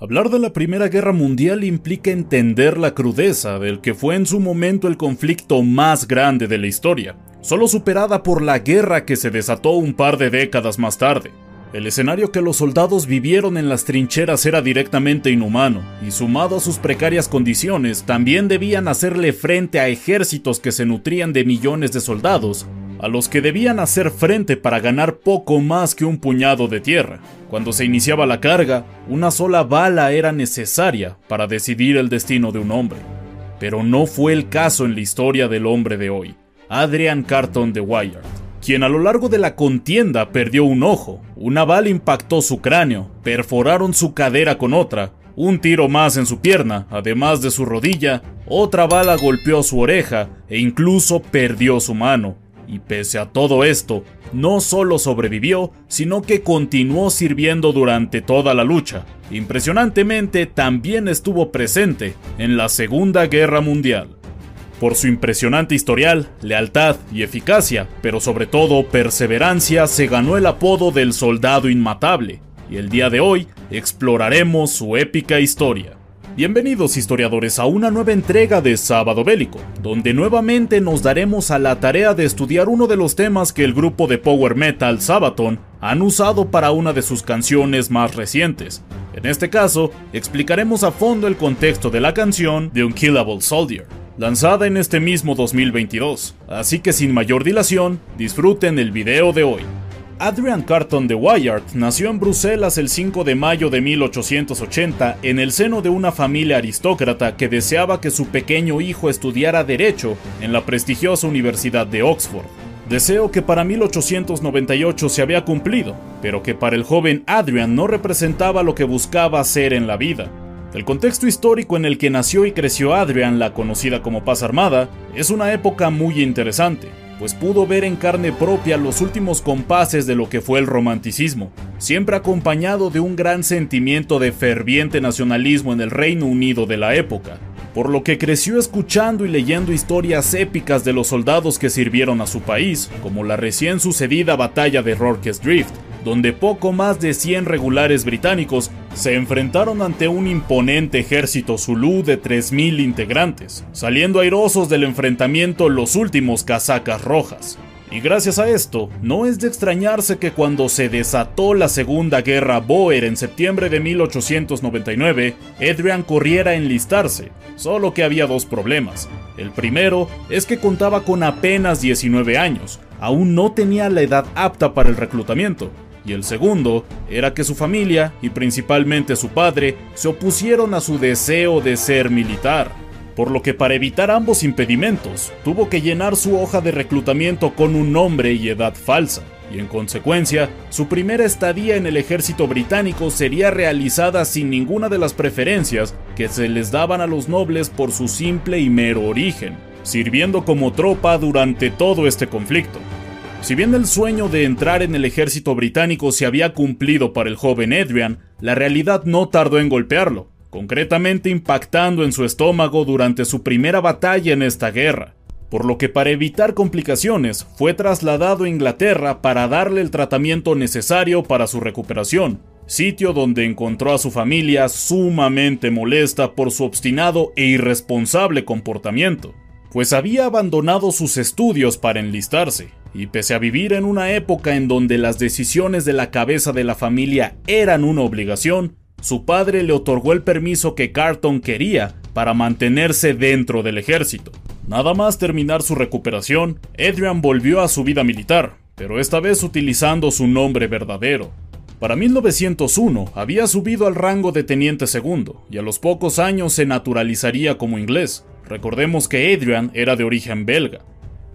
Hablar de la Primera Guerra Mundial implica entender la crudeza del que fue en su momento el conflicto más grande de la historia, solo superada por la guerra que se desató un par de décadas más tarde. El escenario que los soldados vivieron en las trincheras era directamente inhumano, y sumado a sus precarias condiciones, también debían hacerle frente a ejércitos que se nutrían de millones de soldados a los que debían hacer frente para ganar poco más que un puñado de tierra. Cuando se iniciaba la carga, una sola bala era necesaria para decidir el destino de un hombre. Pero no fue el caso en la historia del hombre de hoy, Adrian Carton de Wyatt, quien a lo largo de la contienda perdió un ojo, una bala impactó su cráneo, perforaron su cadera con otra, un tiro más en su pierna, además de su rodilla, otra bala golpeó su oreja e incluso perdió su mano, y pese a todo esto, no solo sobrevivió, sino que continuó sirviendo durante toda la lucha. Impresionantemente, también estuvo presente en la Segunda Guerra Mundial. Por su impresionante historial, lealtad y eficacia, pero sobre todo perseverancia, se ganó el apodo del Soldado Inmatable, y el día de hoy exploraremos su épica historia. Bienvenidos historiadores a una nueva entrega de Sábado Bélico, donde nuevamente nos daremos a la tarea de estudiar uno de los temas que el grupo de power metal Sabaton han usado para una de sus canciones más recientes. En este caso, explicaremos a fondo el contexto de la canción The Unkillable Soldier, lanzada en este mismo 2022. Así que sin mayor dilación, disfruten el video de hoy. Adrian Carton de Wyatt nació en Bruselas el 5 de mayo de 1880 en el seno de una familia aristócrata que deseaba que su pequeño hijo estudiara Derecho en la prestigiosa Universidad de Oxford. Deseo que para 1898 se había cumplido, pero que para el joven Adrian no representaba lo que buscaba hacer en la vida. El contexto histórico en el que nació y creció Adrian, la conocida como Paz Armada, es una época muy interesante pues pudo ver en carne propia los últimos compases de lo que fue el romanticismo, siempre acompañado de un gran sentimiento de ferviente nacionalismo en el Reino Unido de la época, por lo que creció escuchando y leyendo historias épicas de los soldados que sirvieron a su país, como la recién sucedida batalla de Rorke's Drift, donde poco más de 100 regulares británicos se enfrentaron ante un imponente ejército zulú de 3.000 integrantes, saliendo airosos del enfrentamiento los últimos casacas rojas. Y gracias a esto, no es de extrañarse que cuando se desató la Segunda Guerra Boer en septiembre de 1899, Adrian corriera a enlistarse, solo que había dos problemas. El primero es que contaba con apenas 19 años, aún no tenía la edad apta para el reclutamiento, y el segundo era que su familia, y principalmente su padre, se opusieron a su deseo de ser militar, por lo que para evitar ambos impedimentos, tuvo que llenar su hoja de reclutamiento con un nombre y edad falsa, y en consecuencia, su primera estadía en el ejército británico sería realizada sin ninguna de las preferencias que se les daban a los nobles por su simple y mero origen, sirviendo como tropa durante todo este conflicto. Si bien el sueño de entrar en el ejército británico se había cumplido para el joven Adrian, la realidad no tardó en golpearlo, concretamente impactando en su estómago durante su primera batalla en esta guerra, por lo que para evitar complicaciones fue trasladado a Inglaterra para darle el tratamiento necesario para su recuperación, sitio donde encontró a su familia sumamente molesta por su obstinado e irresponsable comportamiento, pues había abandonado sus estudios para enlistarse, y pese a vivir en una época en donde las decisiones de la cabeza de la familia eran una obligación, su padre le otorgó el permiso que Carton quería para mantenerse dentro del ejército. Nada más terminar su recuperación, Adrian volvió a su vida militar, pero esta vez utilizando su nombre verdadero. Para 1901 había subido al rango de teniente segundo y a los pocos años se naturalizaría como inglés. Recordemos que Adrian era de origen belga.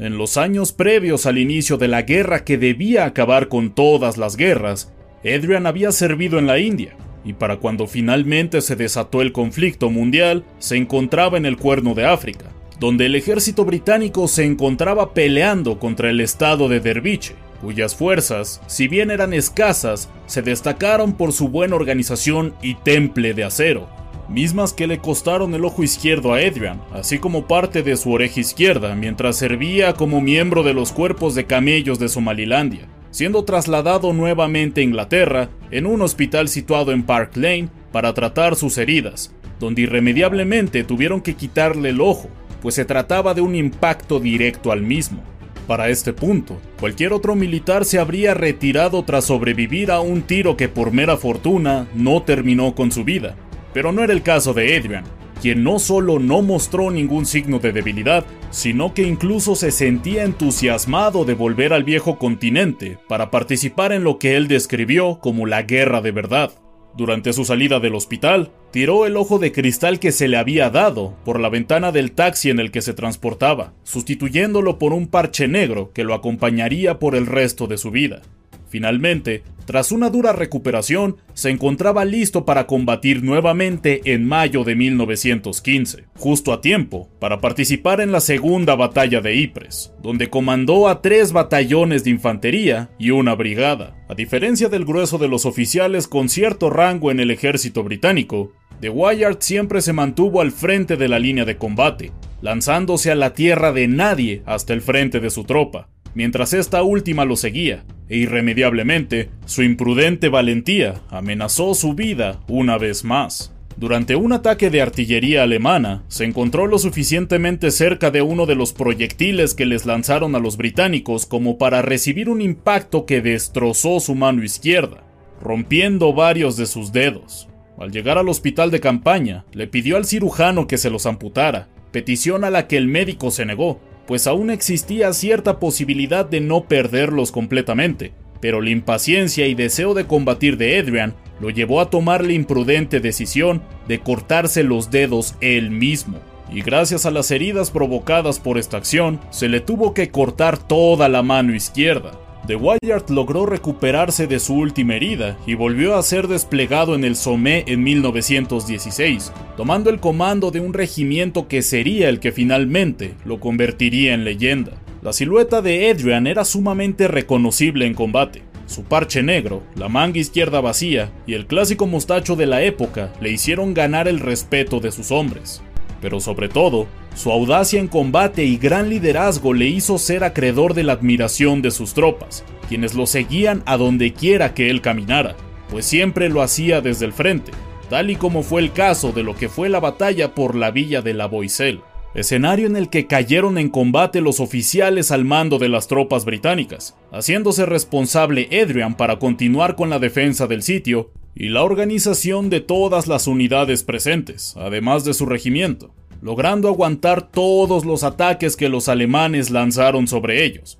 En los años previos al inicio de la guerra que debía acabar con todas las guerras, Adrian había servido en la India, y para cuando finalmente se desató el conflicto mundial, se encontraba en el Cuerno de África, donde el ejército británico se encontraba peleando contra el estado de Derviche, cuyas fuerzas, si bien eran escasas, se destacaron por su buena organización y temple de acero, mismas que le costaron el ojo izquierdo a Adrian, así como parte de su oreja izquierda mientras servía como miembro de los cuerpos de camellos de Somalilandia, siendo trasladado nuevamente a Inglaterra en un hospital situado en Park Lane para tratar sus heridas, donde irremediablemente tuvieron que quitarle el ojo, pues se trataba de un impacto directo al mismo. Para este punto, cualquier otro militar se habría retirado tras sobrevivir a un tiro que por mera fortuna no terminó con su vida, pero no era el caso de Adrian, quien no solo no mostró ningún signo de debilidad, sino que incluso se sentía entusiasmado de volver al viejo continente para participar en lo que él describió como la guerra de verdad. Durante su salida del hospital, tiró el ojo de cristal que se le había dado por la ventana del taxi en el que se transportaba, sustituyéndolo por un parche negro que lo acompañaría por el resto de su vida. Finalmente, tras una dura recuperación, se encontraba listo para combatir nuevamente en mayo de 1915, justo a tiempo para participar en la segunda batalla de Ypres, donde comandó a tres batallones de infantería y una brigada. A diferencia del grueso de los oficiales con cierto rango en el ejército británico, de Wyatt siempre se mantuvo al frente de la línea de combate, lanzándose a la tierra de nadie hasta el frente de su tropa, mientras esta última lo seguía, e irremediablemente su imprudente valentía amenazó su vida una vez más. Durante un ataque de artillería alemana, se encontró lo suficientemente cerca de uno de los proyectiles que les lanzaron a los británicos como para recibir un impacto que destrozó su mano izquierda, rompiendo varios de sus dedos. Al llegar al hospital de campaña, le pidió al cirujano que se los amputara, petición a la que el médico se negó, pues aún existía cierta posibilidad de no perderlos completamente, pero la impaciencia y deseo de combatir de Adrian lo llevó a tomar la imprudente decisión de cortarse los dedos él mismo. Y gracias a las heridas provocadas por esta acción, se le tuvo que cortar toda la mano izquierda, The Wyatt logró recuperarse de su última herida y volvió a ser desplegado en el Somme en 1916, tomando el comando de un regimiento que sería el que finalmente lo convertiría en leyenda. La silueta de Adrian era sumamente reconocible en combate. Su parche negro, la manga izquierda vacía y el clásico mostacho de la época le hicieron ganar el respeto de sus hombres. Pero sobre todo, su audacia en combate y gran liderazgo le hizo ser acreedor de la admiración de sus tropas, quienes lo seguían a donde quiera que él caminara, pues siempre lo hacía desde el frente, tal y como fue el caso de lo que fue la batalla por la villa de la Boiselle, escenario en el que cayeron en combate los oficiales al mando de las tropas británicas, haciéndose responsable Adrian para continuar con la defensa del sitio y la organización de todas las unidades presentes, además de su regimiento logrando aguantar todos los ataques que los alemanes lanzaron sobre ellos.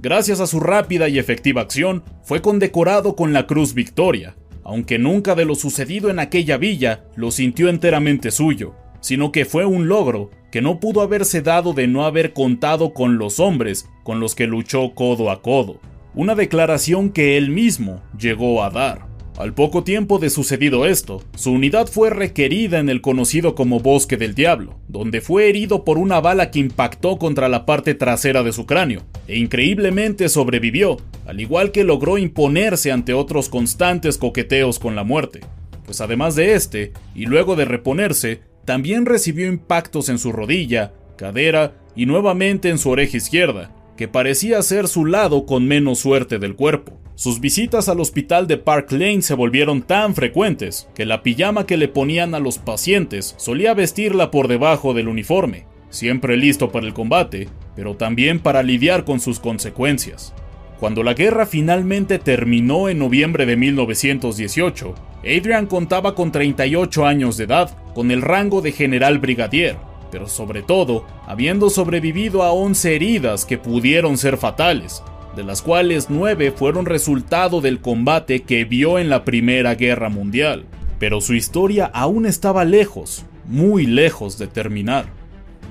Gracias a su rápida y efectiva acción, fue condecorado con la Cruz Victoria, aunque nunca de lo sucedido en aquella villa lo sintió enteramente suyo, sino que fue un logro que no pudo haberse dado de no haber contado con los hombres con los que luchó codo a codo, una declaración que él mismo llegó a dar. Al poco tiempo de sucedido esto, su unidad fue requerida en el conocido como Bosque del Diablo, donde fue herido por una bala que impactó contra la parte trasera de su cráneo, e increíblemente sobrevivió, al igual que logró imponerse ante otros constantes coqueteos con la muerte. Pues además de este, y luego de reponerse, también recibió impactos en su rodilla, cadera y nuevamente en su oreja izquierda, que parecía ser su lado con menos suerte del cuerpo. Sus visitas al hospital de Park Lane se volvieron tan frecuentes que la pijama que le ponían a los pacientes solía vestirla por debajo del uniforme, siempre listo para el combate, pero también para lidiar con sus consecuencias. Cuando la guerra finalmente terminó en noviembre de 1918, Adrian contaba con 38 años de edad, con el rango de general brigadier, pero sobre todo, habiendo sobrevivido a 11 heridas que pudieron ser fatales, de las cuales nueve fueron resultado del combate que vio en la Primera Guerra Mundial. Pero su historia aún estaba lejos, muy lejos de terminar.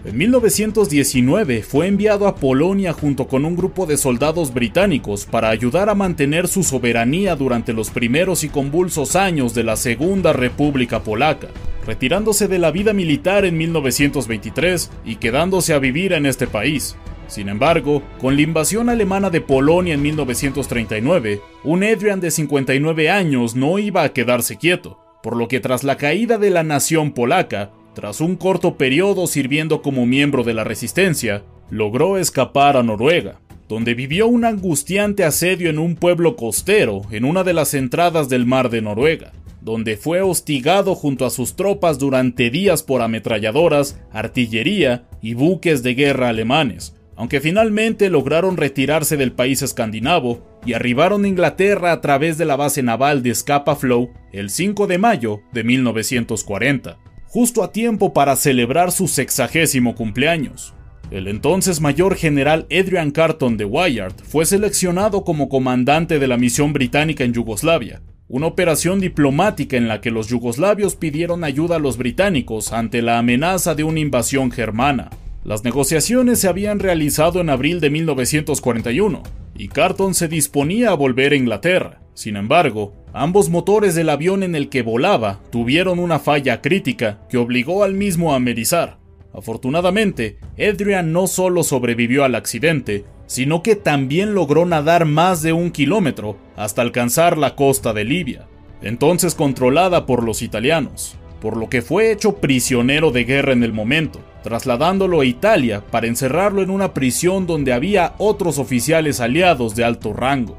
En 1919 fue enviado a Polonia junto con un grupo de soldados británicos para ayudar a mantener su soberanía durante los primeros y convulsos años de la Segunda República Polaca, retirándose de la vida militar en 1923 y quedándose a vivir en este país. Sin embargo, con la invasión alemana de Polonia en 1939, un Adrian de 59 años no iba a quedarse quieto, por lo que tras la caída de la nación polaca, tras un corto periodo sirviendo como miembro de la resistencia, logró escapar a Noruega, donde vivió un angustiante asedio en un pueblo costero en una de las entradas del mar de Noruega, donde fue hostigado junto a sus tropas durante días por ametralladoras, artillería y buques de guerra alemanes, aunque finalmente lograron retirarse del país escandinavo y arribaron a Inglaterra a través de la base naval de Scapa Flow el 5 de mayo de 1940 justo a tiempo para celebrar su sexagésimo cumpleaños. El entonces mayor general Adrian Carton de Wyatt fue seleccionado como comandante de la misión británica en Yugoslavia, una operación diplomática en la que los yugoslavios pidieron ayuda a los británicos ante la amenaza de una invasión germana. Las negociaciones se habían realizado en abril de 1941, y Carton se disponía a volver a Inglaterra. Sin embargo, ambos motores del avión en el que volaba tuvieron una falla crítica que obligó al mismo a merizar. Afortunadamente, Adrian no solo sobrevivió al accidente, sino que también logró nadar más de un kilómetro hasta alcanzar la costa de Libia, entonces controlada por los italianos, por lo que fue hecho prisionero de guerra en el momento, trasladándolo a Italia para encerrarlo en una prisión donde había otros oficiales aliados de alto rango.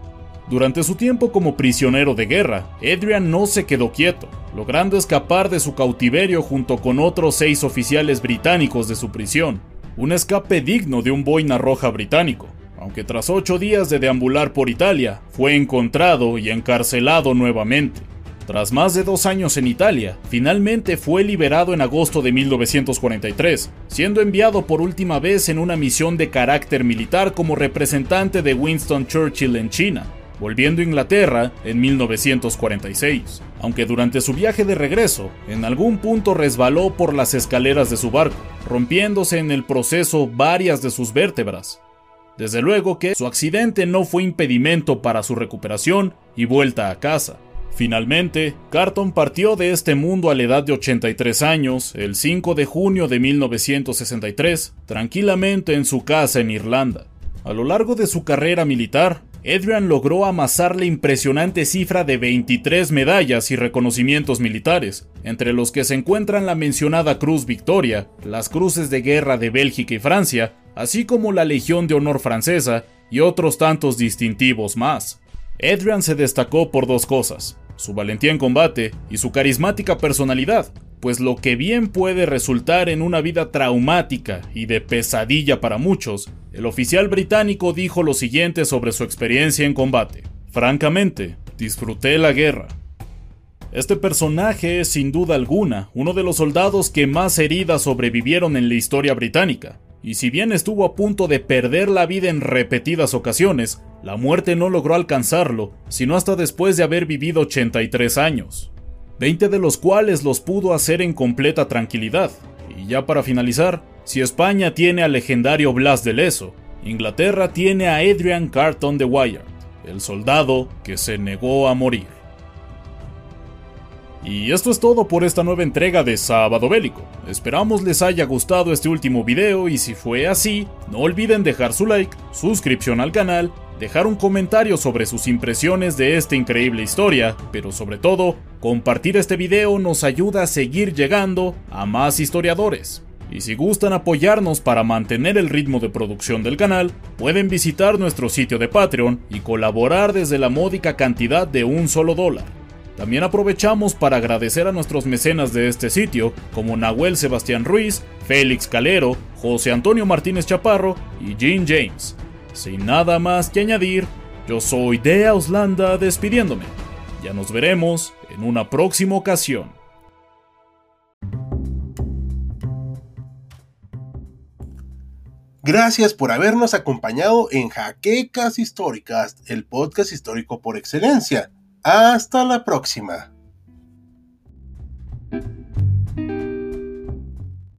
Durante su tiempo como prisionero de guerra, Adrian no se quedó quieto, logrando escapar de su cautiverio junto con otros seis oficiales británicos de su prisión, un escape digno de un boina roja británico, aunque tras ocho días de deambular por Italia, fue encontrado y encarcelado nuevamente. Tras más de dos años en Italia, finalmente fue liberado en agosto de 1943, siendo enviado por última vez en una misión de carácter militar como representante de Winston Churchill en China, volviendo a Inglaterra en 1946, aunque durante su viaje de regreso, en algún punto resbaló por las escaleras de su barco, rompiéndose en el proceso varias de sus vértebras. Desde luego que su accidente no fue impedimento para su recuperación y vuelta a casa. Finalmente, Carton partió de este mundo a la edad de 83 años, el 5 de junio de 1963, tranquilamente en su casa en Irlanda. A lo largo de su carrera militar, Adrian logró amasar la impresionante cifra de 23 medallas y reconocimientos militares, entre los que se encuentran la mencionada Cruz Victoria, las Cruces de Guerra de Bélgica y Francia, así como la Legión de Honor francesa y otros tantos distintivos más. Adrian se destacó por dos cosas, su valentía en combate y su carismática personalidad, pues lo que bien puede resultar en una vida traumática y de pesadilla para muchos, el oficial británico dijo lo siguiente sobre su experiencia en combate. Francamente, disfruté la guerra. Este personaje es sin duda alguna uno de los soldados que más heridas sobrevivieron en la historia británica, y si bien estuvo a punto de perder la vida en repetidas ocasiones, la muerte no logró alcanzarlo, sino hasta después de haber vivido 83 años. 20 de los cuales los pudo hacer en completa tranquilidad. Y ya para finalizar, si España tiene al legendario Blas de Leso, Inglaterra tiene a Adrian Carton de Wyatt, el soldado que se negó a morir. Y esto es todo por esta nueva entrega de Sábado Bélico. Esperamos les haya gustado este último video y si fue así, no olviden dejar su like, suscripción al canal dejar un comentario sobre sus impresiones de esta increíble historia, pero sobre todo, compartir este video nos ayuda a seguir llegando a más historiadores. Y si gustan apoyarnos para mantener el ritmo de producción del canal, pueden visitar nuestro sitio de Patreon y colaborar desde la módica cantidad de un solo dólar. También aprovechamos para agradecer a nuestros mecenas de este sitio, como Nahuel Sebastián Ruiz, Félix Calero, José Antonio Martínez Chaparro y Jean James. Sin nada más que añadir, yo soy de Auslanda despidiéndome. Ya nos veremos en una próxima ocasión. Gracias por habernos acompañado en Jaquecas Históricas, el podcast histórico por excelencia. Hasta la próxima.